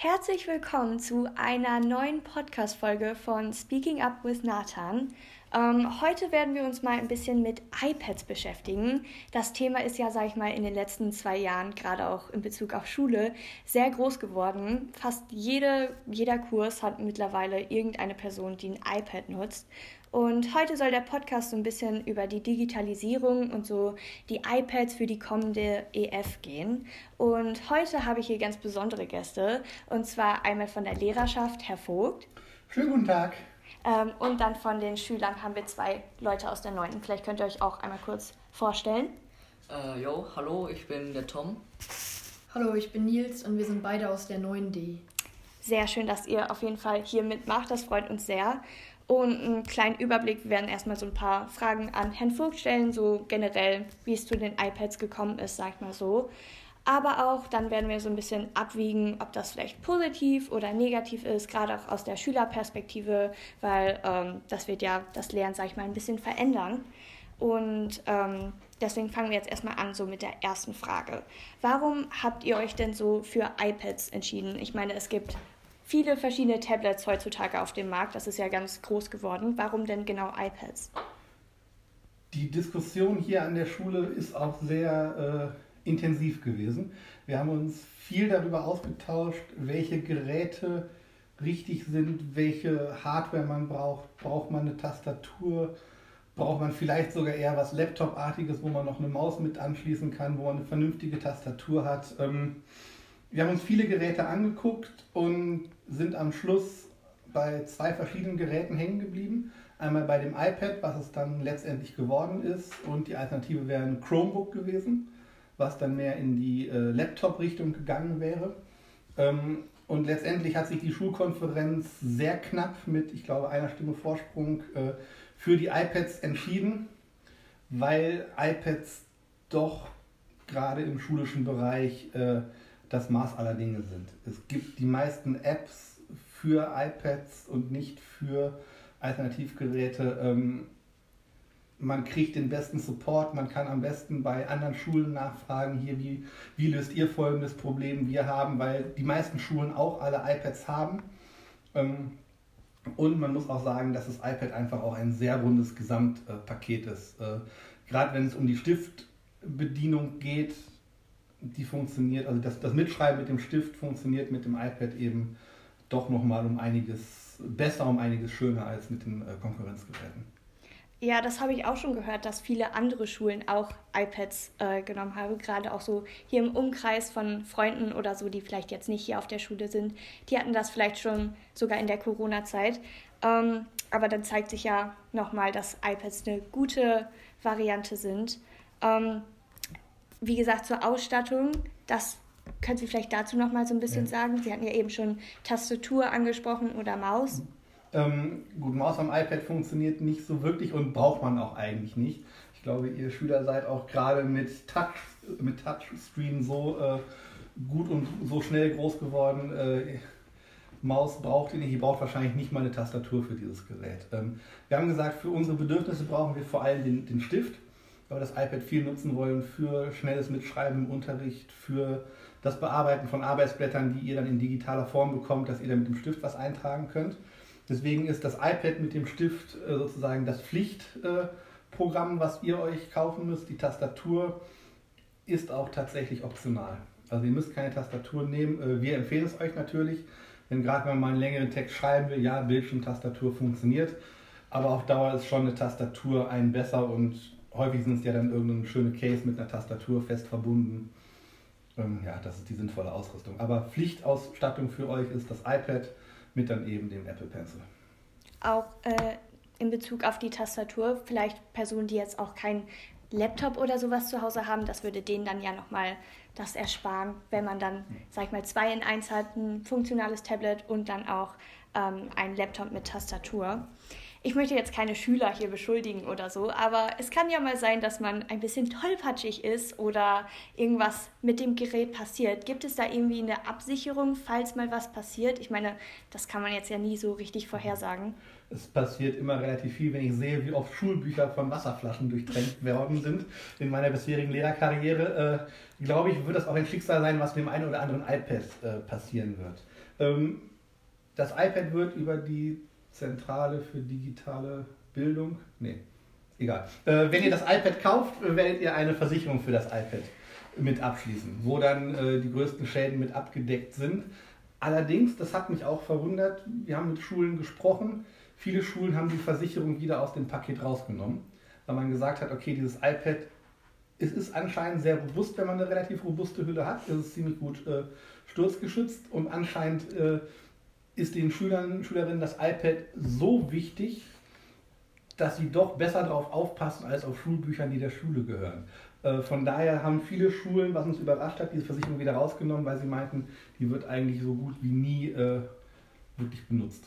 Herzlich willkommen zu einer neuen Podcast-Folge von Speaking Up with Nathan. Ähm, heute werden wir uns mal ein bisschen mit iPads beschäftigen. Das Thema ist ja, sage ich mal, in den letzten zwei Jahren, gerade auch in Bezug auf Schule, sehr groß geworden. Fast jede, jeder Kurs hat mittlerweile irgendeine Person, die ein iPad nutzt. Und heute soll der Podcast so ein bisschen über die Digitalisierung und so die iPads für die kommende EF gehen. Und heute habe ich hier ganz besondere Gäste. Und zwar einmal von der Lehrerschaft, Herr Vogt. Schönen guten Tag. Ähm, und dann von den Schülern haben wir zwei Leute aus der 9. Vielleicht könnt ihr euch auch einmal kurz vorstellen. Äh, jo, hallo, ich bin der Tom. Hallo, ich bin Nils und wir sind beide aus der 9D. Sehr schön, dass ihr auf jeden Fall hier mitmacht. Das freut uns sehr. Und einen kleinen Überblick. Wir werden erstmal so ein paar Fragen an Herrn Vogt stellen, so generell, wie es zu den iPads gekommen ist, sag ich mal so. Aber auch dann werden wir so ein bisschen abwiegen, ob das vielleicht positiv oder negativ ist, gerade auch aus der Schülerperspektive, weil ähm, das wird ja das Lernen, sag ich mal, ein bisschen verändern. Und ähm, deswegen fangen wir jetzt erstmal an, so mit der ersten Frage. Warum habt ihr euch denn so für iPads entschieden? Ich meine, es gibt viele verschiedene Tablets heutzutage auf dem Markt. Das ist ja ganz groß geworden. Warum denn genau iPads? Die Diskussion hier an der Schule ist auch sehr äh, intensiv gewesen. Wir haben uns viel darüber ausgetauscht, welche Geräte richtig sind, welche Hardware man braucht. Braucht man eine Tastatur? Braucht man vielleicht sogar eher was Laptop-artiges, wo man noch eine Maus mit anschließen kann, wo man eine vernünftige Tastatur hat? Ähm, wir haben uns viele Geräte angeguckt und sind am Schluss bei zwei verschiedenen Geräten hängen geblieben. Einmal bei dem iPad, was es dann letztendlich geworden ist, und die Alternative wäre ein Chromebook gewesen, was dann mehr in die äh, Laptop-Richtung gegangen wäre. Ähm, und letztendlich hat sich die Schulkonferenz sehr knapp mit, ich glaube, einer Stimme Vorsprung äh, für die iPads entschieden, weil iPads doch gerade im schulischen Bereich äh, das Maß aller Dinge sind. Es gibt die meisten Apps für iPads und nicht für Alternativgeräte. Ähm, man kriegt den besten Support, man kann am besten bei anderen Schulen nachfragen, hier, wie, wie löst ihr folgendes Problem wir haben, weil die meisten Schulen auch alle iPads haben. Ähm, und man muss auch sagen, dass das iPad einfach auch ein sehr rundes Gesamtpaket ist. Äh, gerade wenn es um die Stiftbedienung geht, die funktioniert, also das, das Mitschreiben mit dem Stift funktioniert mit dem iPad eben doch nochmal um einiges besser, um einiges schöner als mit den äh, Konkurrenzgeräten. Ja, das habe ich auch schon gehört, dass viele andere Schulen auch iPads äh, genommen haben. Gerade auch so hier im Umkreis von Freunden oder so, die vielleicht jetzt nicht hier auf der Schule sind. Die hatten das vielleicht schon sogar in der Corona-Zeit. Ähm, aber dann zeigt sich ja nochmal, dass iPads eine gute Variante sind. Ähm, wie gesagt, zur Ausstattung, das können Sie vielleicht dazu noch mal so ein bisschen ja. sagen? Sie hatten ja eben schon Tastatur angesprochen oder Maus. Ähm, gut, Maus am iPad funktioniert nicht so wirklich und braucht man auch eigentlich nicht. Ich glaube, ihr Schüler seid auch gerade mit, Touch, mit Touchscreen so äh, gut und so schnell groß geworden. Äh, Maus braucht ihr nicht, ihr braucht wahrscheinlich nicht mal eine Tastatur für dieses Gerät. Ähm, wir haben gesagt, für unsere Bedürfnisse brauchen wir vor allem den, den Stift weil das iPad viel nutzen wollen für schnelles Mitschreiben im Unterricht, für das Bearbeiten von Arbeitsblättern, die ihr dann in digitaler Form bekommt, dass ihr dann mit dem Stift was eintragen könnt. Deswegen ist das iPad mit dem Stift äh, sozusagen das Pflichtprogramm, was ihr euch kaufen müsst. Die Tastatur ist auch tatsächlich optional. Also ihr müsst keine Tastatur nehmen. Äh, wir empfehlen es euch natürlich, denn gerade wenn man mal einen längeren Text schreiben will, ja, Bildschirmtastatur funktioniert, aber auf Dauer ist schon eine Tastatur ein besser und häufig sind es ja dann irgendeine schöne Case mit einer Tastatur fest verbunden. Ähm, ja, das ist die sinnvolle Ausrüstung. Aber Pflichtausstattung für euch ist das iPad mit dann eben dem Apple Pencil. Auch äh, in Bezug auf die Tastatur, vielleicht Personen, die jetzt auch keinen Laptop oder sowas zu Hause haben, das würde denen dann ja nochmal das ersparen, wenn man dann, sag ich mal, zwei in eins hat, ein funktionales Tablet und dann auch ähm, ein Laptop mit Tastatur. Ich möchte jetzt keine Schüler hier beschuldigen oder so, aber es kann ja mal sein, dass man ein bisschen tollpatschig ist oder irgendwas mit dem Gerät passiert. Gibt es da irgendwie eine Absicherung, falls mal was passiert? Ich meine, das kann man jetzt ja nie so richtig vorhersagen. Es passiert immer relativ viel, wenn ich sehe, wie oft Schulbücher von Wasserflaschen durchtränkt worden sind in meiner bisherigen Lehrerkarriere. Äh, glaube ich, wird das auch ein Schicksal sein, was mit dem einen oder anderen iPad äh, passieren wird. Ähm, das iPad wird über die Zentrale für digitale Bildung. Nee, egal. Äh, wenn ihr das iPad kauft, werdet ihr eine Versicherung für das iPad mit abschließen, wo dann äh, die größten Schäden mit abgedeckt sind. Allerdings, das hat mich auch verwundert, wir haben mit Schulen gesprochen. Viele Schulen haben die Versicherung wieder aus dem Paket rausgenommen, weil man gesagt hat, okay, dieses iPad, es ist anscheinend sehr robust, wenn man eine relativ robuste Hülle hat. Es ist ziemlich gut äh, sturzgeschützt und anscheinend äh, ist den Schülern, Schülerinnen das iPad so wichtig, dass sie doch besser darauf aufpassen als auf Schulbüchern, die der Schule gehören. Äh, von daher haben viele Schulen, was uns überrascht hat, diese Versicherung wieder rausgenommen, weil sie meinten, die wird eigentlich so gut wie nie äh, wirklich benutzt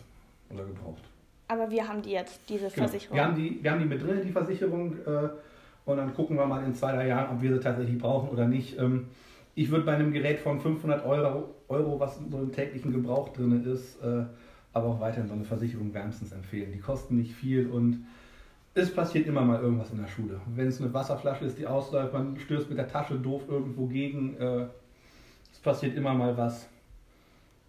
oder gebraucht. Aber wir haben die jetzt, diese genau. Versicherung. Wir haben die, wir haben die mit drin, die Versicherung. Äh, und dann gucken wir mal in zwei, drei Jahren, ob wir sie tatsächlich brauchen oder nicht. Ähm, ich würde bei einem Gerät von 500 Euro, Euro was so im täglichen Gebrauch drin ist, äh, aber auch weiterhin so eine Versicherung wärmstens empfehlen. Die kosten nicht viel und es passiert immer mal irgendwas in der Schule. Wenn es eine Wasserflasche ist, die ausläuft, man stößt mit der Tasche doof irgendwo gegen. Äh, es passiert immer mal was.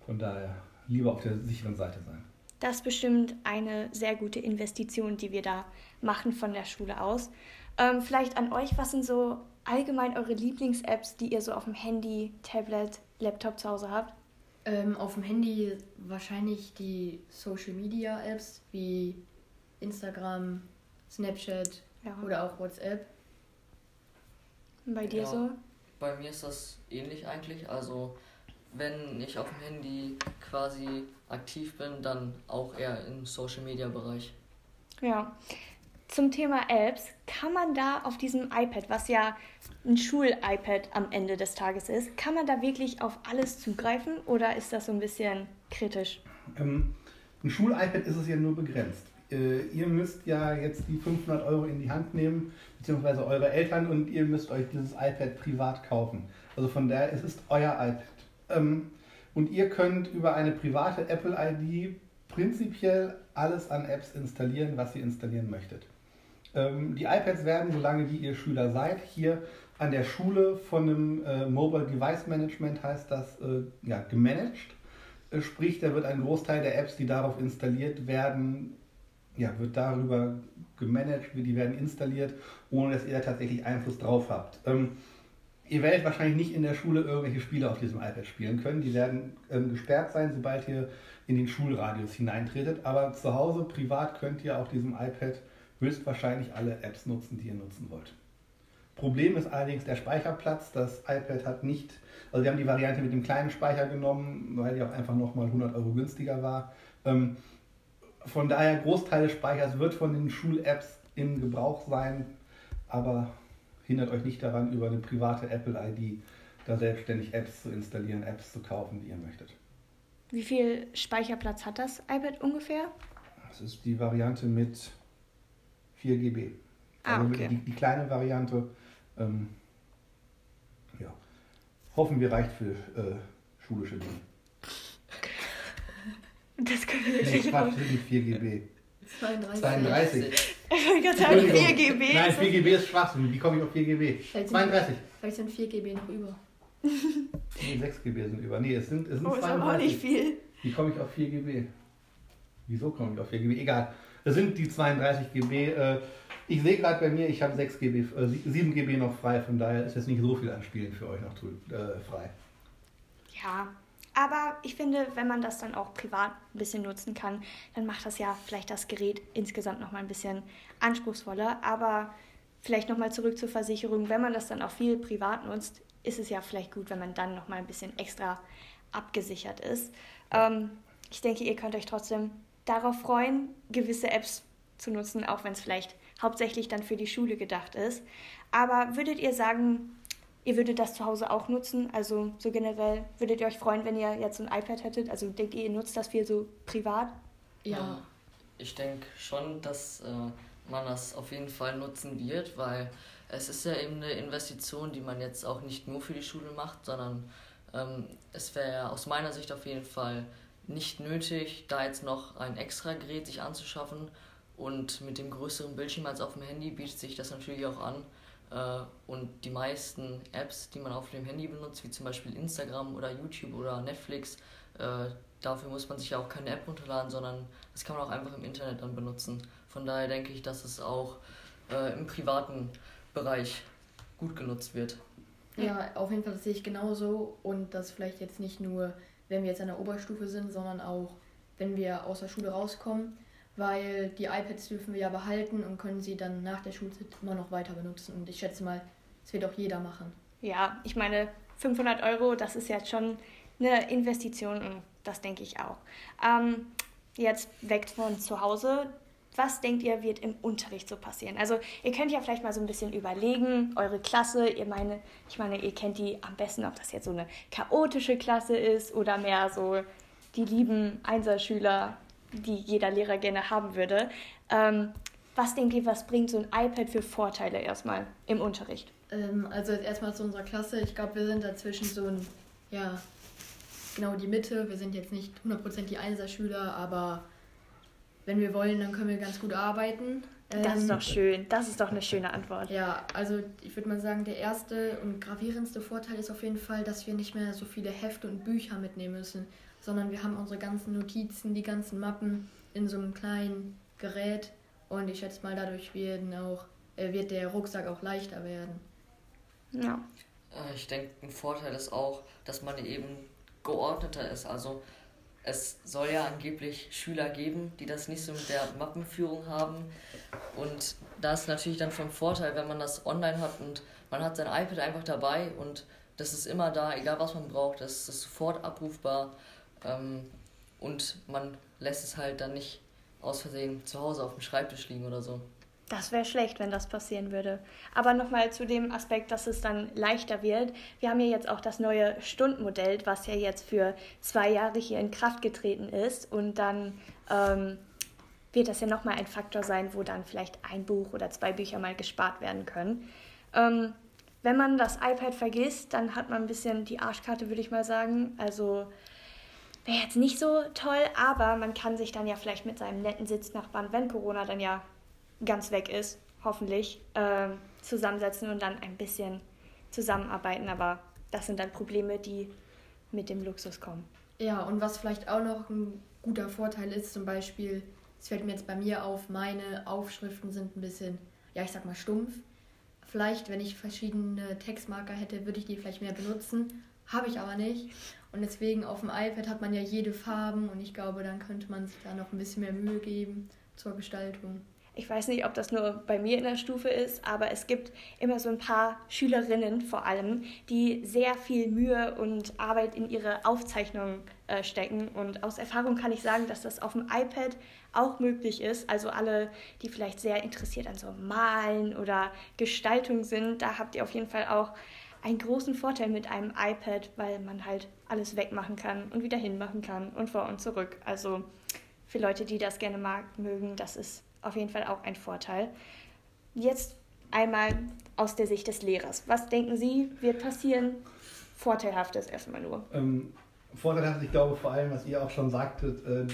Von daher lieber auf der sicheren Seite sein. Das ist bestimmt eine sehr gute Investition, die wir da machen von der Schule aus. Ähm, vielleicht an euch, was sind so allgemein eure Lieblings-Apps, die ihr so auf dem Handy, Tablet, Laptop zu Hause habt? Ähm, auf dem Handy wahrscheinlich die Social Media Apps wie Instagram, Snapchat ja. oder auch WhatsApp. Bei dir ja, so? Bei mir ist das ähnlich eigentlich. Also wenn ich auf dem Handy quasi aktiv bin, dann auch eher im Social Media Bereich. Ja. Zum Thema Apps, kann man da auf diesem iPad, was ja ein Schul-iPad am Ende des Tages ist, kann man da wirklich auf alles zugreifen oder ist das so ein bisschen kritisch? Ähm, ein Schul-iPad ist es ja nur begrenzt. Äh, ihr müsst ja jetzt die 500 Euro in die Hand nehmen, beziehungsweise eure Eltern, und ihr müsst euch dieses iPad privat kaufen. Also von daher, es ist euer iPad. Ähm, und ihr könnt über eine private Apple-ID prinzipiell alles an Apps installieren, was ihr installieren möchtet. Ähm, die iPads werden, solange wie ihr Schüler seid, hier an der Schule von einem äh, Mobile Device Management heißt das äh, ja, gemanagt. Äh, sprich, da wird ein Großteil der Apps, die darauf installiert werden, ja, wird darüber gemanagt, die werden installiert, ohne dass ihr tatsächlich Einfluss drauf habt. Ähm, ihr werdet wahrscheinlich nicht in der Schule irgendwelche Spiele auf diesem iPad spielen können. Die werden ähm, gesperrt sein, sobald ihr in den Schulradius hineintretet. Aber zu Hause, privat, könnt ihr auf diesem iPad höchstwahrscheinlich alle Apps nutzen, die ihr nutzen wollt. Problem ist allerdings der Speicherplatz. Das iPad hat nicht, also wir haben die Variante mit dem kleinen Speicher genommen, weil die auch einfach nochmal 100 Euro günstiger war. Ähm, von daher, Großteil des Speichers wird von den Schul-Apps in Gebrauch sein, aber hindert euch nicht daran, über eine private Apple-ID da selbstständig Apps zu installieren, Apps zu kaufen, die ihr möchtet. Wie viel Speicherplatz hat das iPad ungefähr? Das ist die Variante mit 4 GB. Ah, also okay. die, die, kleine Variante, ähm, ja, hoffen wir reicht für äh, schulische Dinge. Das können wir nee, Quatsch, sind nicht 4 GB. 32. 32. Ich wollte gerade sagen, 4 GB. Nein, 4 GB ist Schwachsinn. Wie komme ich auf 4 GB? 32. Vielleicht sind 4 GB noch über. Nee, 6 GB sind über. Nee, es sind, es sind oh, 32. ist aber auch nicht viel. Wie komme ich auf 4 GB? Wieso komme ich auf 4 GB? Egal. Das sind die 32 GB. Äh, ich sehe gerade bei mir, ich habe 6 GB, 7 GB noch frei, von daher ist jetzt nicht so viel an Spielen für euch noch äh, frei. Ja, aber ich finde, wenn man das dann auch privat ein bisschen nutzen kann, dann macht das ja vielleicht das Gerät insgesamt nochmal ein bisschen anspruchsvoller. Aber vielleicht nochmal zurück zur Versicherung. Wenn man das dann auch viel privat nutzt, ist es ja vielleicht gut, wenn man dann nochmal ein bisschen extra abgesichert ist. Ähm, ich denke, ihr könnt euch trotzdem darauf freuen, gewisse Apps zu nutzen, auch wenn es vielleicht hauptsächlich dann für die Schule gedacht ist. Aber würdet ihr sagen, Ihr würdet das zu Hause auch nutzen? Also so generell, würdet ihr euch freuen, wenn ihr jetzt ein iPad hättet? Also denkt ihr, ihr nutzt das viel so privat? Ja. ich denke schon, dass äh, man das auf jeden Fall nutzen wird, weil es ist ja eben eine Investition, die man jetzt auch nicht nur für die Schule macht, sondern ähm, es wäre aus meiner Sicht auf jeden Fall nicht nötig, da jetzt noch ein extra Gerät sich anzuschaffen. Und mit dem größeren Bildschirm als auf dem Handy bietet sich das natürlich auch an. Äh, und die meisten Apps, die man auf dem Handy benutzt, wie zum Beispiel Instagram oder YouTube oder Netflix, äh, dafür muss man sich ja auch keine App runterladen, sondern das kann man auch einfach im Internet dann benutzen. Von daher denke ich, dass es auch äh, im privaten Bereich gut genutzt wird. Ja, auf jeden Fall sehe ich genauso und das vielleicht jetzt nicht nur, wenn wir jetzt an der Oberstufe sind, sondern auch, wenn wir aus der Schule rauskommen, weil die iPads dürfen wir ja behalten und können sie dann nach der Schulzeit immer noch weiter benutzen und ich schätze mal, das wird auch jeder machen. Ja, ich meine, 500 Euro, das ist jetzt schon eine Investition und das denke ich auch. Ähm, jetzt weg von zu Hause. Was denkt ihr, wird im Unterricht so passieren? Also ihr könnt ja vielleicht mal so ein bisschen überlegen, eure Klasse, ihr meine, ich meine, ihr kennt die am besten, ob das jetzt so eine chaotische Klasse ist oder mehr so die lieben Einserschüler, die jeder Lehrer gerne haben würde. Ähm, was denkt ihr, was bringt so ein iPad für Vorteile erstmal im Unterricht? Ähm, also erstmal zu unserer Klasse. Ich glaube, wir sind dazwischen so ein, ja, genau die Mitte. Wir sind jetzt nicht 100% die Einserschüler, aber wenn wir wollen, dann können wir ganz gut arbeiten. Das ist ähm, doch schön. Das ist doch eine schöne Antwort. Ja, also ich würde mal sagen, der erste und gravierendste Vorteil ist auf jeden Fall, dass wir nicht mehr so viele Hefte und Bücher mitnehmen müssen, sondern wir haben unsere ganzen Notizen, die ganzen Mappen in so einem kleinen Gerät und ich schätze mal, dadurch werden auch, äh, wird der Rucksack auch leichter werden. Ja. Äh, ich denke, ein Vorteil ist auch, dass man eben geordneter ist. Also es soll ja angeblich Schüler geben, die das nicht so mit der Mappenführung haben. Und da ist natürlich dann vom Vorteil, wenn man das online hat und man hat sein iPad einfach dabei und das ist immer da, egal was man braucht, das ist sofort abrufbar ähm, und man lässt es halt dann nicht aus Versehen zu Hause auf dem Schreibtisch liegen oder so. Das wäre schlecht, wenn das passieren würde. Aber nochmal zu dem Aspekt, dass es dann leichter wird. Wir haben ja jetzt auch das neue Stundenmodell, was ja jetzt für zwei Jahre hier in Kraft getreten ist. Und dann ähm, wird das ja nochmal ein Faktor sein, wo dann vielleicht ein Buch oder zwei Bücher mal gespart werden können. Ähm, wenn man das iPad vergisst, dann hat man ein bisschen die Arschkarte, würde ich mal sagen. Also wäre jetzt nicht so toll, aber man kann sich dann ja vielleicht mit seinem netten Sitznachbarn, wenn Corona dann ja ganz weg ist, hoffentlich, äh, zusammensetzen und dann ein bisschen zusammenarbeiten. Aber das sind dann Probleme, die mit dem Luxus kommen. Ja, und was vielleicht auch noch ein guter Vorteil ist, zum Beispiel, es fällt mir jetzt bei mir auf, meine Aufschriften sind ein bisschen, ja, ich sag mal stumpf. Vielleicht, wenn ich verschiedene Textmarker hätte, würde ich die vielleicht mehr benutzen. Habe ich aber nicht. Und deswegen auf dem iPad hat man ja jede Farben und ich glaube, dann könnte man sich da noch ein bisschen mehr Mühe geben zur Gestaltung ich weiß nicht, ob das nur bei mir in der Stufe ist, aber es gibt immer so ein paar Schülerinnen vor allem, die sehr viel Mühe und Arbeit in ihre Aufzeichnungen äh, stecken. Und aus Erfahrung kann ich sagen, dass das auf dem iPad auch möglich ist. Also alle, die vielleicht sehr interessiert an so Malen oder Gestaltung sind, da habt ihr auf jeden Fall auch einen großen Vorteil mit einem iPad, weil man halt alles wegmachen kann und wieder hinmachen kann und vor und zurück. Also für Leute, die das gerne mag, mögen, das ist auf jeden Fall auch ein Vorteil. Jetzt einmal aus der Sicht des Lehrers. Was denken Sie, wird passieren? Vorteilhaftes erstmal nur. Ähm, vorteilhaft, ich glaube vor allem, was ihr auch schon sagtet, äh,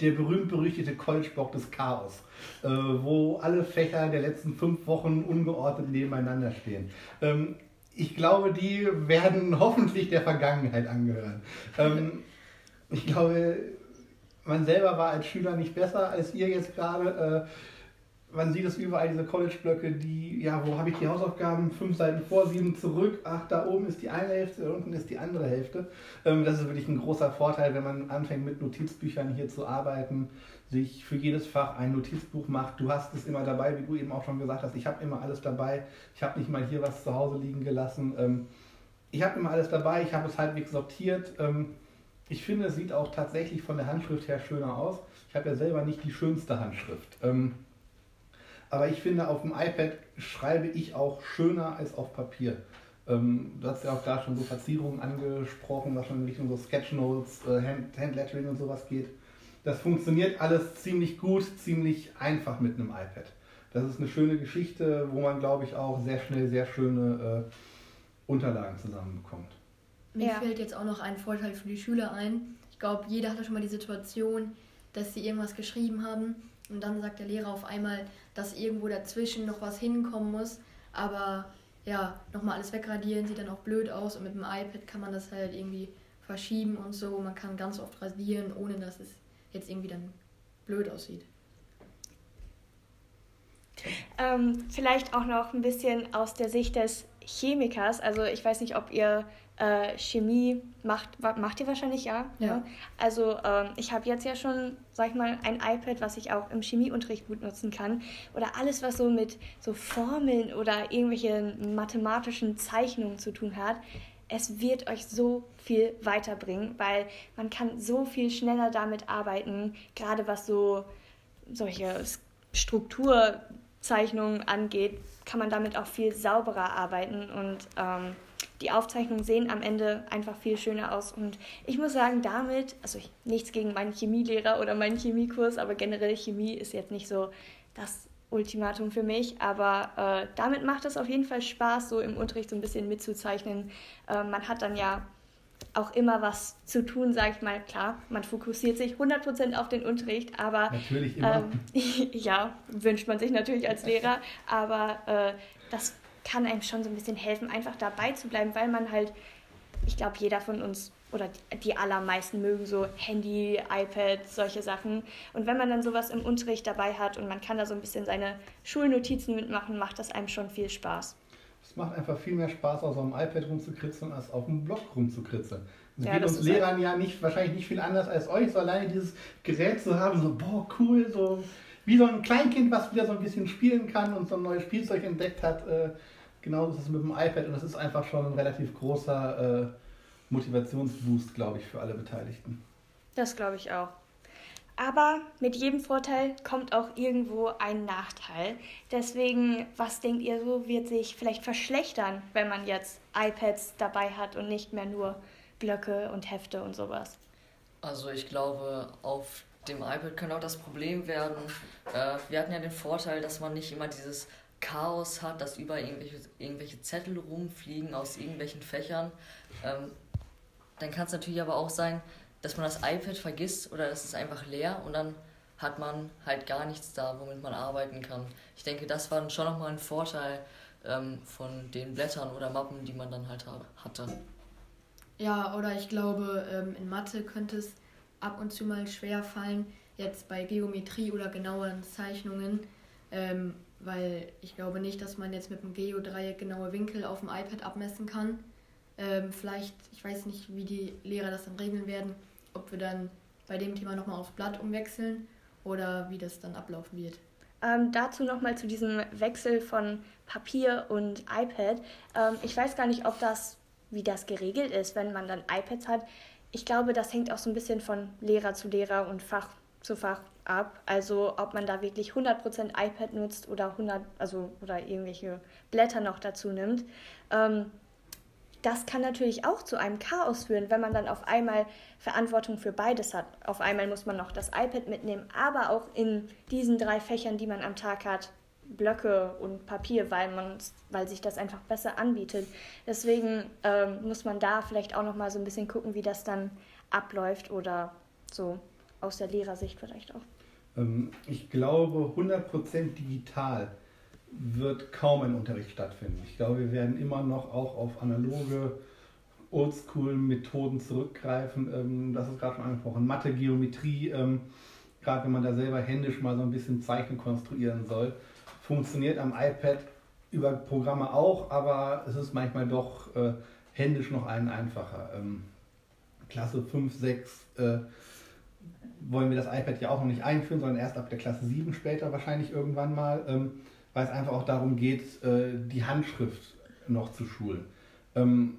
der berühmt-berüchtigte College-Block des Chaos, äh, wo alle Fächer der letzten fünf Wochen ungeordnet nebeneinander stehen. Ähm, ich glaube, die werden hoffentlich der Vergangenheit angehören. Ähm, ich glaube, man selber war als Schüler nicht besser als ihr jetzt gerade. Äh, man sieht es überall, diese College-Blöcke, die, ja, wo habe ich die Hausaufgaben? Fünf Seiten vor, sieben zurück, ach, da oben ist die eine Hälfte, da unten ist die andere Hälfte. Ähm, das ist wirklich ein großer Vorteil, wenn man anfängt mit Notizbüchern hier zu arbeiten, sich für jedes Fach ein Notizbuch macht. Du hast es immer dabei, wie du eben auch schon gesagt hast. Ich habe immer alles dabei. Ich habe nicht mal hier was zu Hause liegen gelassen. Ähm, ich habe immer alles dabei, ich habe es halbwegs sortiert. Ähm, ich finde, es sieht auch tatsächlich von der Handschrift her schöner aus. Ich habe ja selber nicht die schönste Handschrift. Ähm, aber ich finde, auf dem iPad schreibe ich auch schöner als auf Papier. Ähm, du hast ja auch da schon so Verzierungen angesprochen, was schon in Richtung so Sketchnotes, äh, Hand, Handlettering und sowas geht. das funktioniert alles ziemlich gut, ziemlich einfach mit einem iPad. Das ist eine schöne Geschichte, wo man, glaube ich, auch sehr schnell sehr schöne äh, Unterlagen zusammenbekommt. Mir ja. fällt jetzt auch noch ein Vorteil für die Schüler ein. Ich glaube, jeder hatte schon mal die Situation, dass sie irgendwas geschrieben haben und dann sagt der Lehrer auf einmal, dass irgendwo dazwischen noch was hinkommen muss. Aber ja, nochmal alles wegradieren sieht dann auch blöd aus und mit dem iPad kann man das halt irgendwie verschieben und so. Man kann ganz oft rasieren, ohne dass es jetzt irgendwie dann blöd aussieht. Ähm, vielleicht auch noch ein bisschen aus der Sicht des Chemikers. Also ich weiß nicht, ob ihr äh, Chemie macht, macht ihr wahrscheinlich ja. ja. Ne? Also ähm, ich habe jetzt ja schon, sag ich mal, ein iPad, was ich auch im Chemieunterricht gut nutzen kann. Oder alles, was so mit so Formeln oder irgendwelchen mathematischen Zeichnungen zu tun hat. Es wird euch so viel weiterbringen, weil man kann so viel schneller damit arbeiten, gerade was so solche Strukturzeichnungen angeht, kann man damit auch viel sauberer arbeiten und ähm, die Aufzeichnungen sehen am Ende einfach viel schöner aus. Und ich muss sagen, damit, also ich, nichts gegen meinen Chemielehrer oder meinen Chemiekurs, aber generell Chemie ist jetzt nicht so das Ultimatum für mich. Aber äh, damit macht es auf jeden Fall Spaß, so im Unterricht so ein bisschen mitzuzeichnen. Äh, man hat dann ja auch immer was zu tun, sage ich mal. Klar, man fokussiert sich 100% auf den Unterricht, aber natürlich immer. Ähm, ja, wünscht man sich natürlich als Lehrer, aber äh, das kann einem schon so ein bisschen helfen, einfach dabei zu bleiben, weil man halt, ich glaube, jeder von uns oder die allermeisten mögen so Handy, iPad, solche Sachen. Und wenn man dann sowas im Unterricht dabei hat und man kann da so ein bisschen seine Schulnotizen mitmachen, macht das einem schon viel Spaß. Es macht einfach viel mehr Spaß, auf so einem iPad rumzukritzeln, als auf einem Blog rumzukritzeln. Es ja, geht uns Lehrern halt ja nicht, wahrscheinlich nicht viel anders als euch, so alleine dieses Gerät zu haben, so, boah, cool, so wie so ein Kleinkind, was wieder so ein bisschen spielen kann und so ein neues Spielzeug entdeckt hat. Äh, genauso ist es mit dem iPad und das ist einfach schon ein relativ großer äh, Motivationsboost, glaube ich, für alle Beteiligten. Das glaube ich auch. Aber mit jedem Vorteil kommt auch irgendwo ein Nachteil. Deswegen, was denkt ihr so, wird sich vielleicht verschlechtern, wenn man jetzt iPads dabei hat und nicht mehr nur Blöcke und Hefte und sowas? Also ich glaube, auf dem iPad könnte auch das Problem werden. Äh, wir hatten ja den Vorteil, dass man nicht immer dieses Chaos hat, dass über irgendwelche, irgendwelche Zettel rumfliegen aus irgendwelchen Fächern. Ähm, dann kann es natürlich aber auch sein, dass man das iPad vergisst oder es ist einfach leer und dann hat man halt gar nichts da, womit man arbeiten kann. Ich denke, das war schon nochmal ein Vorteil ähm, von den Blättern oder Mappen, die man dann halt hatte. Ja, oder ich glaube, ähm, in Mathe könnte es ab und zu mal schwer fallen, jetzt bei Geometrie oder genaueren Zeichnungen, ähm, weil ich glaube nicht, dass man jetzt mit dem Geodreieck genaue Winkel auf dem iPad abmessen kann. Ähm, vielleicht, ich weiß nicht, wie die Lehrer das dann regeln werden, ob wir dann bei dem Thema nochmal aufs Blatt umwechseln oder wie das dann ablaufen wird. Ähm, dazu nochmal zu diesem Wechsel von Papier und iPad. Ähm, ich weiß gar nicht, ob das, wie das geregelt ist, wenn man dann iPads hat. Ich glaube, das hängt auch so ein bisschen von Lehrer zu Lehrer und Fach zu Fach ab. Also ob man da wirklich 100% iPad nutzt oder 100, also oder irgendwelche Blätter noch dazu nimmt. Ähm, das kann natürlich auch zu einem Chaos führen, wenn man dann auf einmal Verantwortung für beides hat. Auf einmal muss man noch das iPad mitnehmen, aber auch in diesen drei Fächern, die man am Tag hat, Blöcke und Papier, weil, man, weil sich das einfach besser anbietet. Deswegen ähm, muss man da vielleicht auch noch mal so ein bisschen gucken, wie das dann abläuft oder so aus der Lehrersicht vielleicht auch. Ähm, ich glaube, 100% digital wird kaum ein Unterricht stattfinden. Ich glaube, wir werden immer noch auch auf analoge Oldschool-Methoden zurückgreifen. Ähm, das ist gerade schon angesprochen. Mathe, Geometrie, ähm, gerade wenn man da selber händisch mal so ein bisschen Zeichen konstruieren soll, funktioniert am iPad über Programme auch, aber es ist manchmal doch äh, händisch noch einen einfacher. Ähm, Klasse 5, 6 äh, wollen wir das iPad ja auch noch nicht einführen, sondern erst ab der Klasse 7 später wahrscheinlich irgendwann mal. Weil es einfach auch darum geht, äh, die Handschrift noch zu schulen. Ähm,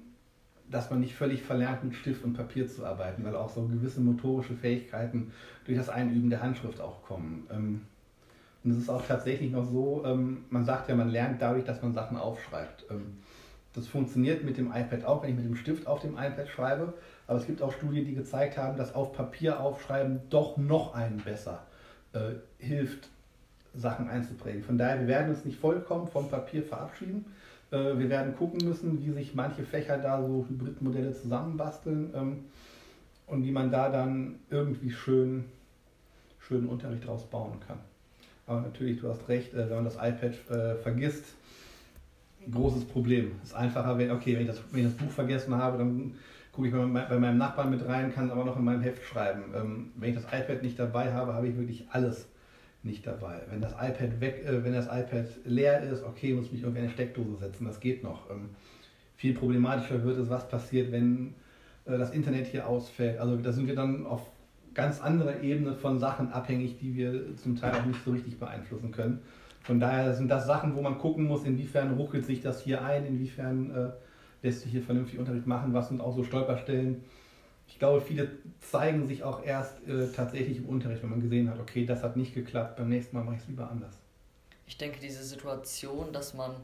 dass man nicht völlig verlernt, mit Stift und Papier zu arbeiten, weil auch so gewisse motorische Fähigkeiten durch das Einüben der Handschrift auch kommen. Ähm, und es ist auch tatsächlich noch so, ähm, man sagt ja, man lernt dadurch, dass man Sachen aufschreibt. Das funktioniert mit dem iPad auch, wenn ich mit dem Stift auf dem iPad schreibe, Aber es gibt auch Studien, die gezeigt haben, dass auf Papier aufschreiben doch noch einen besser äh, hilft, Sachen einzuprägen. Von daher, wir werden uns nicht vollkommen vom Papier verabschieden. Äh, wir werden gucken müssen, wie sich manche Fächer da so Hybridmodelle zusammenbasteln ähm, und wie man da dann irgendwie schön, schönen Unterricht draus bauen kann. Aber natürlich, du hast recht, äh, wenn man das iPad äh, vergisst, großes Problem. Es ist einfacher, wenn, okay, wenn ich, das, wenn ich das Buch vergessen habe, dann gucke ich bei, meinem Nachbarn mit rein, kann es aber noch in meinem Heft schreiben. Ähm, wenn ich das iPad nicht dabei habe, habe ich wirklich alles nicht dabei. Wenn das iPad weg, äh, wenn das iPad leer ist, okay, muss ich mich irgendwie eine Steckdose setzen, das geht noch. Ähm, viel problematischer wird es, was passiert, wenn äh, das Internet hier ausfällt. Also da sind wir dann auf ganz anderer Ebene von Sachen abhängig, die wir zum Teil auch nicht so richtig beeinflussen können. Von daher sind das Sachen, wo man gucken muss, inwiefern ruckelt sich das hier ein, inwiefern äh, lässt sich hier vernünftig Unterricht machen, was sind auch so Stolperstellen. Ich glaube, viele zeigen sich auch erst äh, tatsächlich im Unterricht, wenn man gesehen hat, okay, das hat nicht geklappt, beim nächsten Mal mache ich es lieber anders. Ich denke, diese Situation, dass man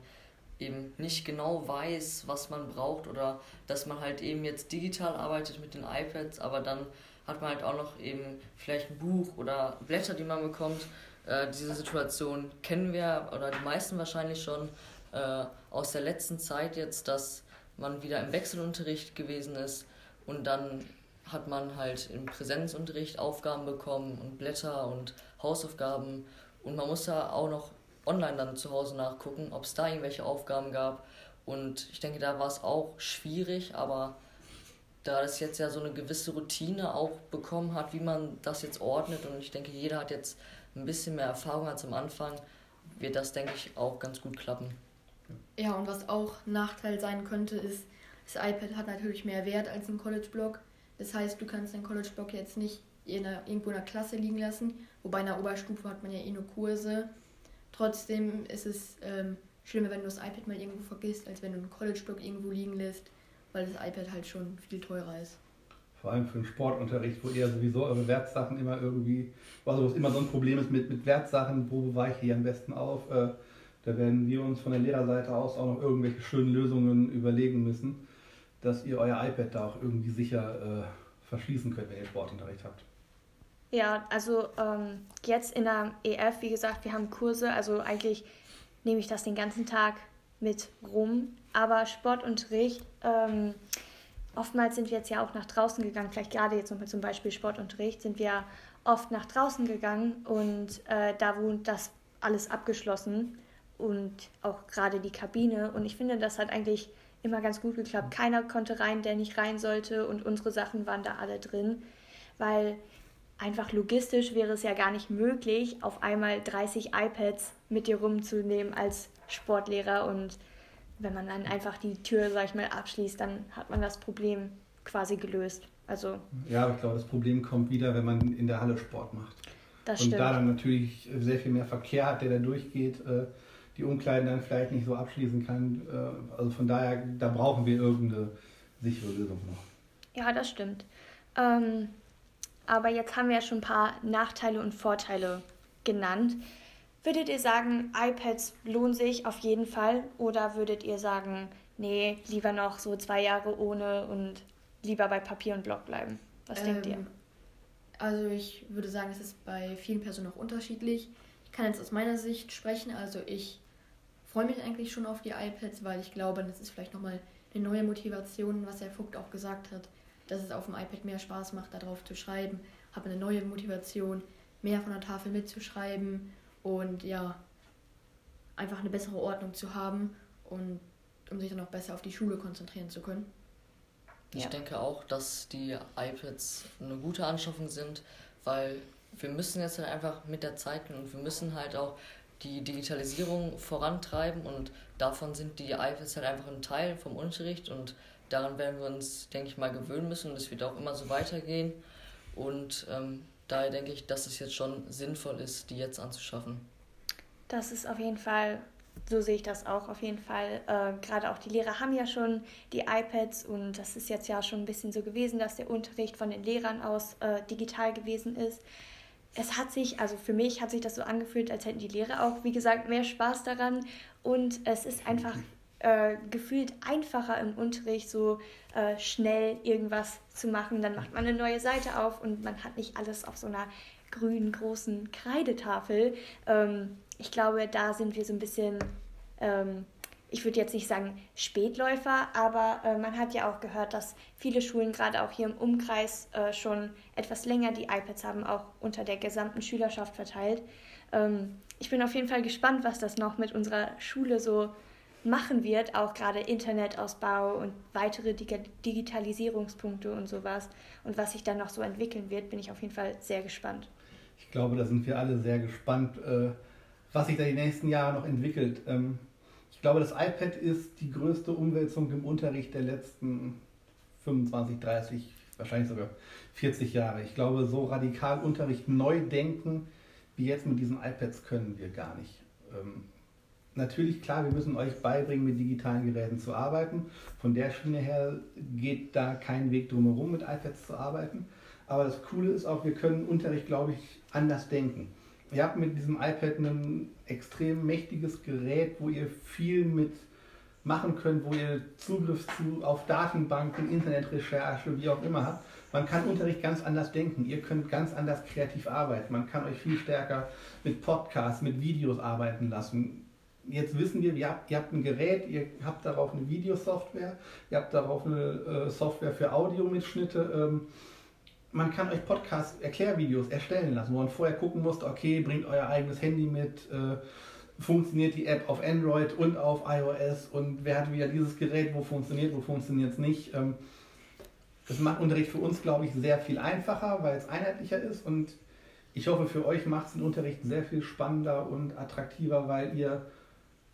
eben nicht genau weiß, was man braucht oder dass man halt eben jetzt digital arbeitet mit den iPads, aber dann hat man halt auch noch eben vielleicht ein Buch oder Blätter, die man bekommt. Äh, diese Situation kennen wir oder die meisten wahrscheinlich schon äh, aus der letzten Zeit jetzt, dass man wieder im Wechselunterricht gewesen ist und dann hat man halt im Präsenzunterricht Aufgaben bekommen und Blätter und Hausaufgaben und man muss da auch noch online dann zu Hause nachgucken, ob es da irgendwelche Aufgaben gab und ich denke, da war es auch schwierig, aber da das jetzt ja so eine gewisse Routine auch bekommen hat, wie man das jetzt ordnet und ich denke, jeder hat jetzt ein bisschen mehr Erfahrung als am Anfang, wird das, denke ich, auch ganz gut klappen. Ja, und was auch Nachteil sein könnte, ist, das iPad hat natürlich mehr Wert als ein College-Block. Das heißt, du kannst deinen College-Block jetzt nicht in einer, irgendwo in der Klasse liegen lassen, wobei in der Oberstufe hat man ja eh nur Kurse. Trotzdem ist es ähm, schlimmer, wenn du das iPad mal irgendwo vergisst, als wenn du einen College-Block irgendwo liegen lässt, weil das iPad halt schon viel teurer ist. Vor allem für den Sportunterricht, wo ihr sowieso eure Wertsachen immer irgendwie, also was immer so ein Problem ist mit, mit Wertsachen, wo bewahre ich am besten auf? Äh, da werden wir uns von der Lehrerseite aus auch noch irgendwelche schönen Lösungen überlegen müssen, dass ihr euer iPad da auch irgendwie sicher äh, verschließen könnt, wenn ihr Sportunterricht habt. Ja, also ähm, jetzt in der EF, wie gesagt, wir haben Kurse, also eigentlich nehme ich das den ganzen Tag mit rum. Aber Sportunterricht, ähm, oftmals sind wir jetzt ja auch nach draußen gegangen, vielleicht gerade jetzt nochmal zum Beispiel Sportunterricht, sind wir oft nach draußen gegangen und äh, da wohnt das alles abgeschlossen und auch gerade die Kabine. Und ich finde, das hat eigentlich immer ganz gut geklappt. Keiner konnte rein, der nicht rein sollte und unsere Sachen waren da alle drin, weil einfach logistisch wäre es ja gar nicht möglich, auf einmal 30 iPads mit dir rumzunehmen als Sportlehrer und wenn man dann einfach die Tür, sag ich mal, abschließt, dann hat man das Problem quasi gelöst. Also ja, aber ich glaube, das Problem kommt wieder, wenn man in der Halle Sport macht. Das und stimmt. da dann natürlich sehr viel mehr Verkehr hat, der da durchgeht, äh, die Umkleiden dann vielleicht nicht so abschließen kann. Äh, also von daher, da brauchen wir irgendeine sichere Lösung noch. Ja, das stimmt. Ähm, aber jetzt haben wir ja schon ein paar Nachteile und Vorteile genannt. Würdet ihr sagen, iPads lohnen sich auf jeden Fall oder würdet ihr sagen, nee, lieber noch so zwei Jahre ohne und lieber bei Papier und Block bleiben? Was ähm, denkt ihr? Also ich würde sagen, es ist bei vielen Personen auch unterschiedlich. Ich kann jetzt aus meiner Sicht sprechen. Also ich freue mich eigentlich schon auf die iPads, weil ich glaube, das ist vielleicht nochmal eine neue Motivation, was Herr Vogt auch gesagt hat, dass es auf dem iPad mehr Spaß macht, darauf zu schreiben. Habe eine neue Motivation, mehr von der Tafel mitzuschreiben und ja, einfach eine bessere Ordnung zu haben und um sich dann auch besser auf die Schule konzentrieren zu können. Ich ja. denke auch, dass die iPads eine gute Anschaffung sind, weil wir müssen jetzt halt einfach mit der Zeit gehen und wir müssen halt auch die Digitalisierung vorantreiben und davon sind die iPads halt einfach ein Teil vom Unterricht und daran werden wir uns, denke ich mal, gewöhnen müssen und es wird auch immer so weitergehen und ähm, daher denke ich, dass es jetzt schon sinnvoll ist, die jetzt anzuschaffen. Das ist auf jeden Fall, so sehe ich das auch auf jeden Fall. Äh, Gerade auch die Lehrer haben ja schon die iPads und das ist jetzt ja schon ein bisschen so gewesen, dass der Unterricht von den Lehrern aus äh, digital gewesen ist. Es hat sich, also für mich hat sich das so angefühlt, als hätten die Lehrer auch, wie gesagt, mehr Spaß daran und es ist einfach äh, gefühlt einfacher im Unterricht, so äh, schnell irgendwas zu machen. Dann macht man eine neue Seite auf und man hat nicht alles auf so einer grünen großen Kreidetafel. Ähm, ich glaube, da sind wir so ein bisschen, ähm, ich würde jetzt nicht sagen Spätläufer, aber äh, man hat ja auch gehört, dass viele Schulen, gerade auch hier im Umkreis, äh, schon etwas länger die iPads haben, auch unter der gesamten Schülerschaft verteilt. Ähm, ich bin auf jeden Fall gespannt, was das noch mit unserer Schule so machen wird, auch gerade Internetausbau und weitere Digitalisierungspunkte und sowas und was sich dann noch so entwickeln wird, bin ich auf jeden Fall sehr gespannt. Ich glaube, da sind wir alle sehr gespannt, äh, was sich da die nächsten Jahre noch entwickelt. Ähm, ich glaube, das iPad ist die größte Umwälzung im Unterricht der letzten 25, 30, wahrscheinlich sogar 40 Jahre. Ich glaube, so radikal Unterricht neu denken wie jetzt mit diesen iPads können wir gar nicht. Ähm, natürlich, klar, wir müssen euch beibringen, mit digitalen Geräten zu arbeiten. Von der Schiene her geht da kein Weg drumherum, mit iPads zu arbeiten. Aber das Coole ist auch, wir können Unterricht, glaube ich, anders denken. Ihr habt mit diesem iPad ein extrem mächtiges Gerät, wo ihr viel mit machen könnt, wo ihr Zugriff zu, auf Datenbanken, Internetrecherche, wie auch immer habt. Man kann Unterricht ganz anders denken. Ihr könnt ganz anders kreativ arbeiten. Man kann euch viel stärker mit Podcasts, mit Videos arbeiten lassen. Jetzt wissen wir, ihr habt, ihr habt ein Gerät, ihr habt darauf eine Videosoftware, ihr habt darauf eine äh, Software für Audiomitschnitte. Ähm, man kann euch Podcast-Erklärvideos erstellen lassen, wo man vorher gucken muss, okay, bringt euer eigenes Handy mit, äh, funktioniert die App auf Android und auf iOS und wer hat wieder dieses Gerät, wo funktioniert, wo funktioniert es nicht. Ähm, das macht Unterricht für uns, glaube ich, sehr viel einfacher, weil es einheitlicher ist und ich hoffe, für euch macht es den Unterricht sehr viel spannender und attraktiver, weil ihr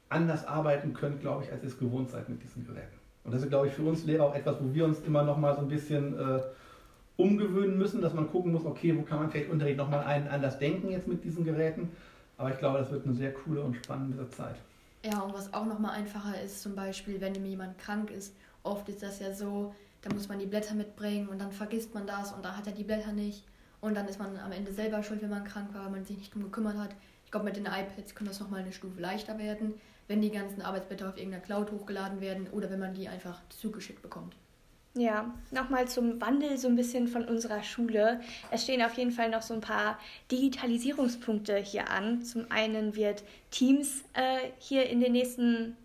anders arbeiten könnt, glaube ich, als ihr es gewohnt seid mit diesen Geräten. Und das ist, glaube ich, für uns Lehrer auch etwas, wo wir uns immer noch mal so ein bisschen äh, umgewöhnen müssen, dass man gucken muss, okay, wo kann man vielleicht Unterricht nochmal einen anders denken jetzt mit diesen Geräten. Aber ich glaube, das wird eine sehr coole und spannende Zeit. Ja, und was auch nochmal einfacher ist, zum Beispiel, wenn jemand krank ist, oft ist das ja so, da muss man die Blätter mitbringen und dann vergisst man das und dann hat er die Blätter nicht. Und dann ist man am Ende selber schuld, wenn man krank war, weil man sich nicht drum gekümmert hat. Ich glaube, mit den iPads könnte das nochmal eine Stufe leichter werden, wenn die ganzen Arbeitsblätter auf irgendeiner Cloud hochgeladen werden oder wenn man die einfach zugeschickt bekommt. Ja, nochmal zum Wandel so ein bisschen von unserer Schule. Es stehen auf jeden Fall noch so ein paar Digitalisierungspunkte hier an. Zum einen wird Teams äh, hier in den nächsten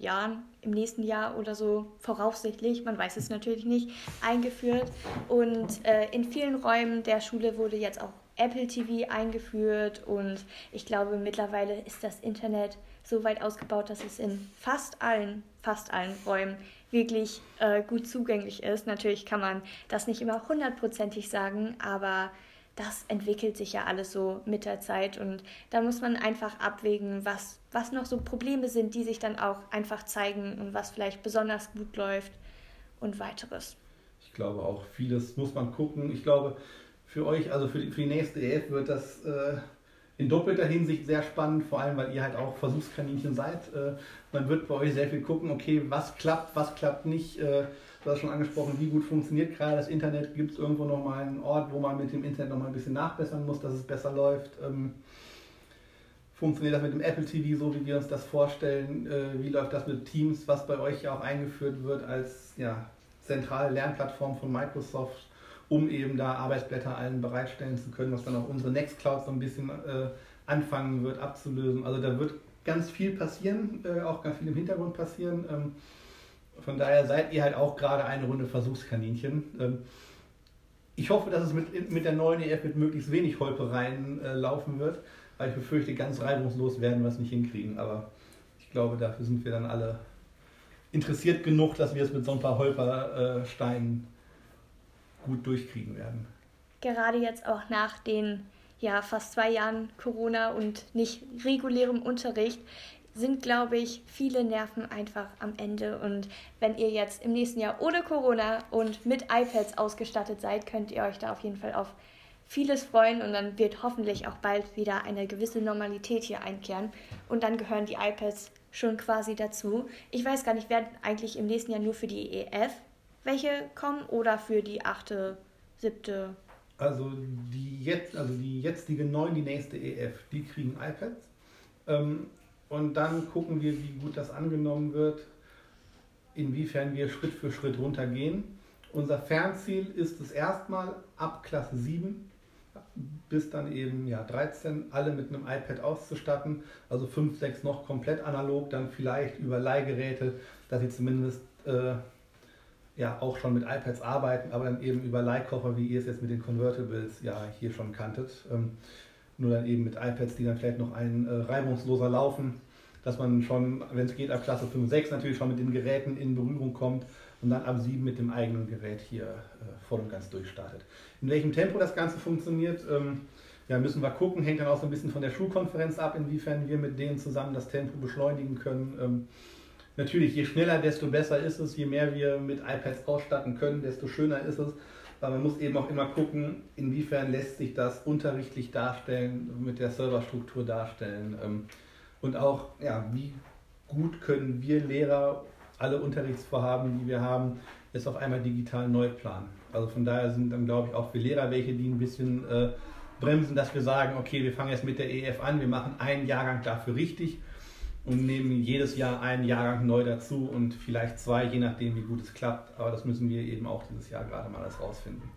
Jahren, im nächsten Jahr oder so voraussichtlich, man weiß es natürlich nicht, eingeführt. Und äh, in vielen Räumen der Schule wurde jetzt auch Apple TV eingeführt und ich glaube mittlerweile ist das Internet so weit ausgebaut, dass es in fast allen, fast allen Räumen wirklich äh, gut zugänglich ist. Natürlich kann man das nicht immer hundertprozentig sagen, aber das entwickelt sich ja alles so mit der Zeit und da muss man einfach abwägen, was, was noch so Probleme sind, die sich dann auch einfach zeigen und was vielleicht besonders gut läuft und weiteres. Ich glaube auch, vieles muss man gucken. Ich glaube, für euch, also für die, für die nächste EF wird das äh, in doppelter Hinsicht sehr spannend, vor allem weil ihr halt auch Versuchskaninchen seid. Äh, man wird bei euch sehr viel gucken, okay, was klappt, was klappt nicht. Äh, du hast schon angesprochen, wie gut funktioniert gerade das Internet. Gibt es irgendwo nochmal einen Ort, wo man mit dem Internet nochmal ein bisschen nachbessern muss, dass es besser läuft? Ähm, funktioniert das mit dem Apple TV so, wie wir uns das vorstellen? Äh, wie läuft das mit Teams, was bei euch ja auch eingeführt wird als ja, zentrale Lernplattform von Microsoft? Um eben da Arbeitsblätter allen bereitstellen zu können, was dann auch unsere Nextcloud so ein bisschen äh, anfangen wird abzulösen. Also da wird ganz viel passieren, äh, auch ganz viel im Hintergrund passieren. Ähm, von daher seid ihr halt auch gerade eine Runde Versuchskaninchen. Ähm, ich hoffe, dass es mit, mit der neuen EF mit möglichst wenig Holpereien äh, laufen wird, weil ich befürchte, ganz reibungslos werden wir es nicht hinkriegen. Aber ich glaube, dafür sind wir dann alle interessiert genug, dass wir es mit so ein paar Holpersteinen gut durchkriegen werden. Gerade jetzt auch nach den ja, fast zwei Jahren Corona und nicht regulärem Unterricht sind, glaube ich, viele Nerven einfach am Ende. Und wenn ihr jetzt im nächsten Jahr ohne Corona und mit iPads ausgestattet seid, könnt ihr euch da auf jeden Fall auf vieles freuen und dann wird hoffentlich auch bald wieder eine gewisse Normalität hier einkehren. Und dann gehören die iPads schon quasi dazu. Ich weiß gar nicht, werden eigentlich im nächsten Jahr nur für die EF welche kommen oder für die achte, siebte? Also die jetzt, also die jetzige neun, die nächste EF, die kriegen iPads. Ähm, und dann gucken wir, wie gut das angenommen wird, inwiefern wir Schritt für Schritt runtergehen. Unser Fernziel ist es erstmal ab Klasse 7 bis dann eben ja, 13 alle mit einem iPad auszustatten, also 5, 6 noch komplett analog, dann vielleicht über Leihgeräte, dass sie zumindest äh, ja auch schon mit iPads arbeiten, aber dann eben über Leihkoffer, wie ihr es jetzt mit den Convertibles ja hier schon kanntet. Ähm, nur dann eben mit iPads, die dann vielleicht noch ein äh, reibungsloser laufen, dass man schon, wenn es geht, ab Klasse 5, 6 natürlich schon mit den Geräten in Berührung kommt und dann ab 7 mit dem eigenen Gerät hier äh, voll und ganz durchstartet. In welchem Tempo das Ganze funktioniert, ähm, ja, müssen wir gucken, hängt dann auch so ein bisschen von der Schulkonferenz ab, inwiefern wir mit denen zusammen das Tempo beschleunigen können. Ähm, natürlich, je schneller, desto besser ist es, je mehr wir mit iPads ausstatten können, desto schöner ist es. Aber man muss eben auch immer gucken, inwiefern lässt sich das unterrichtlich darstellen, mit der Serverstruktur darstellen. Ähm, und auch, ja, wie gut können wir Lehrer alle Unterrichtsvorhaben, die wir haben, jetzt auf einmal digital neu planen. Also von daher sind dann, glaube ich, auch für Lehrer welche, die ein bisschen äh, bremsen, dass wir sagen, okay, wir fangen jetzt mit der EF an, wir machen einen Jahrgang dafür richtig und nehmen jedes Jahr einen Jahrgang neu dazu und vielleicht zwei, je nachdem, wie gut es klappt. Aber das müssen wir eben auch dieses Jahr gerade mal alles rausfinden.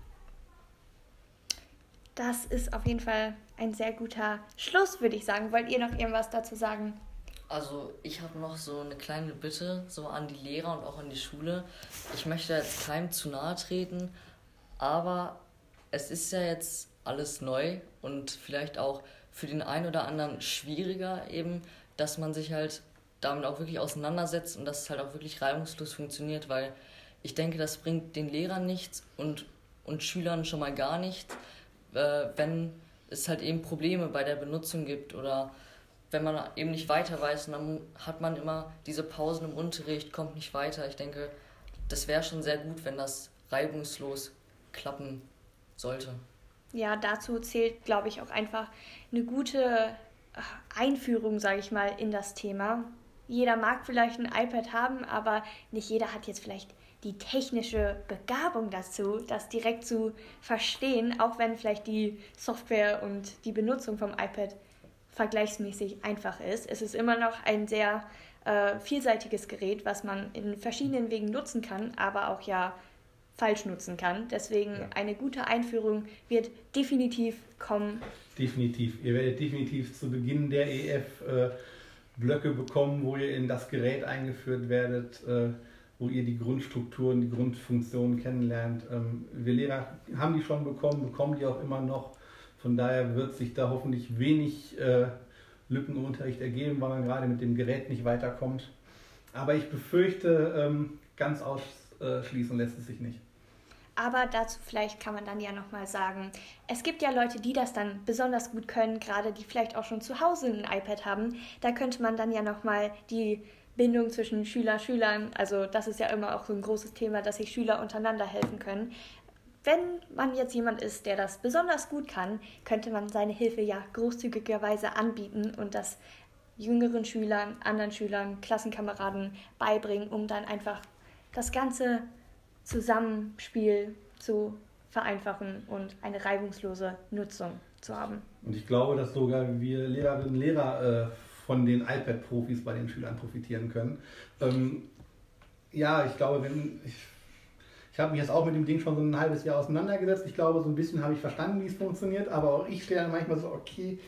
Das ist auf jeden Fall ein sehr guter Schluss, würde ich sagen. Wollt ihr noch irgendwas dazu sagen? Also ich habe noch so eine kleine Bitte so an die Lehrer und auch an die Schule. Ich möchte jetzt keinem zu nahe treten, aber es ist ja jetzt alles neu und vielleicht auch für den einen oder anderen schwieriger eben, dass man sich halt damit auch wirklich auseinandersetzt und dass es halt auch wirklich reibungslos funktioniert, weil ich denke, das bringt den Lehrern nichts und, und Schülern schon mal gar nichts, äh, wenn es halt eben Probleme bei der Benutzung gibt oder wenn man eben nicht weiter weiß, dann hat man immer diese Pausen im Unterricht, kommt nicht weiter. Ich denke, das wäre schon sehr gut, wenn das reibungslos klappen sollte. Ja, dazu zählt, glaube ich, auch einfach eine gute Einführung, sage ich mal, in das Thema. Jeder mag vielleicht ein iPad haben, aber nicht jeder hat jetzt vielleicht die technische Begabung dazu, das direkt zu verstehen, auch wenn vielleicht die Software und die Benutzung vom iPad vergleichsmäßig einfach ist. Es ist immer noch ein sehr äh, vielseitiges Gerät, was man in verschiedenen Wegen nutzen kann, aber auch ja falsch nutzen kann. Deswegen ja. eine gute Einführung wird definitiv kommen. Definitiv. Ihr werdet definitiv zu Beginn der EF äh, Blöcke bekommen, wo ihr in das Gerät eingeführt werdet, äh, wo ihr die Grundstrukturen, die Grundfunktionen kennenlernt. Ähm, wir Lehrer haben die schon bekommen, bekommen die auch immer noch. Von daher wird sich da hoffentlich wenig äh, Lücken im Unterricht ergeben, weil man gerade mit dem Gerät nicht weiterkommt. Aber ich befürchte, ähm, ganz ausschließen lässt es sich nicht. Aber dazu vielleicht kann man dann ja nochmal sagen, es gibt ja Leute, die das dann besonders gut können, gerade die vielleicht auch schon zu Hause ein iPad haben. Da könnte man dann ja nochmal die Bindung zwischen Schüler, Schülern, also das ist ja immer auch so ein großes Thema, dass sich Schüler untereinander helfen können. Wenn man jetzt jemand ist, der das besonders gut kann, könnte man seine Hilfe ja großzügigerweise anbieten und das jüngeren Schülern, anderen Schülern, Klassenkameraden beibringen, um dann einfach das ganze Zusammenspiel zu vereinfachen und eine reibungslose Nutzung zu haben. Und ich glaube, dass sogar wir Lehrerinnen und Lehrer äh, von den iPad-Profis bei den Schülern profitieren können. Ähm, ja, ich glaube, wenn ich, ich habe mich jetzt auch mit dem Ding schon so ein halbes Jahr auseinandergesetzt. Ich glaube, so ein bisschen habe ich verstanden, wie es funktioniert, aber auch ich stehe dann manchmal so, okay,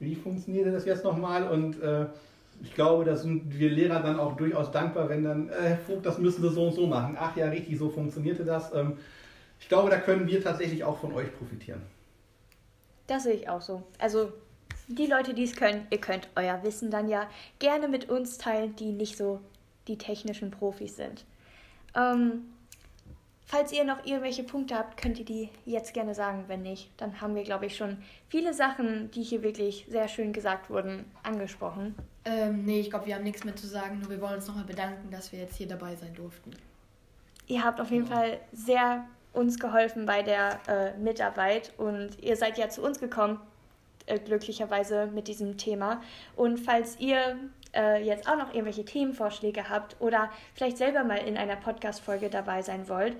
wie funktioniert das jetzt nochmal? Und äh, ich glaube, da sind wir Lehrer dann auch durchaus dankbar, wenn dann, äh, Herr Vogt, das müssen Sie so und so machen. Ach ja, richtig, so funktionierte das. Ähm, ich glaube, da können wir tatsächlich auch von euch profitieren. Das sehe ich auch so. Also die Leute, die es können, ihr könnt euer Wissen dann ja gerne mit uns teilen, die nicht so die technischen Profis sind. Ähm, Falls ihr noch irgendwelche Punkte habt, könnt ihr die jetzt gerne sagen. Wenn nicht, dann haben wir, glaube ich, schon viele Sachen, die hier wirklich sehr schön gesagt wurden, angesprochen. Ähm, nee, ich glaube, wir haben nichts mehr zu sagen. Nur wir wollen uns nochmal bedanken, dass wir jetzt hier dabei sein durften. Ihr habt auf jeden ja. Fall sehr uns geholfen bei der äh, Mitarbeit und ihr seid ja zu uns gekommen, äh, glücklicherweise mit diesem Thema. Und falls ihr äh, jetzt auch noch irgendwelche Themenvorschläge habt oder vielleicht selber mal in einer Podcast-Folge dabei sein wollt,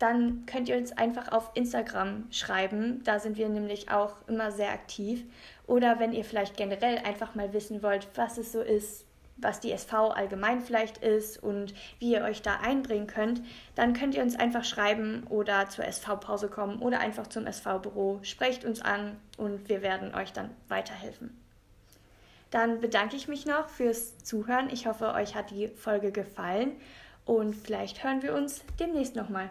dann könnt ihr uns einfach auf Instagram schreiben. Da sind wir nämlich auch immer sehr aktiv. Oder wenn ihr vielleicht generell einfach mal wissen wollt, was es so ist, was die SV allgemein vielleicht ist und wie ihr euch da einbringen könnt, dann könnt ihr uns einfach schreiben oder zur SV-Pause kommen oder einfach zum SV-Büro. Sprecht uns an und wir werden euch dann weiterhelfen. Dann bedanke ich mich noch fürs Zuhören. Ich hoffe, euch hat die Folge gefallen und vielleicht hören wir uns demnächst nochmal.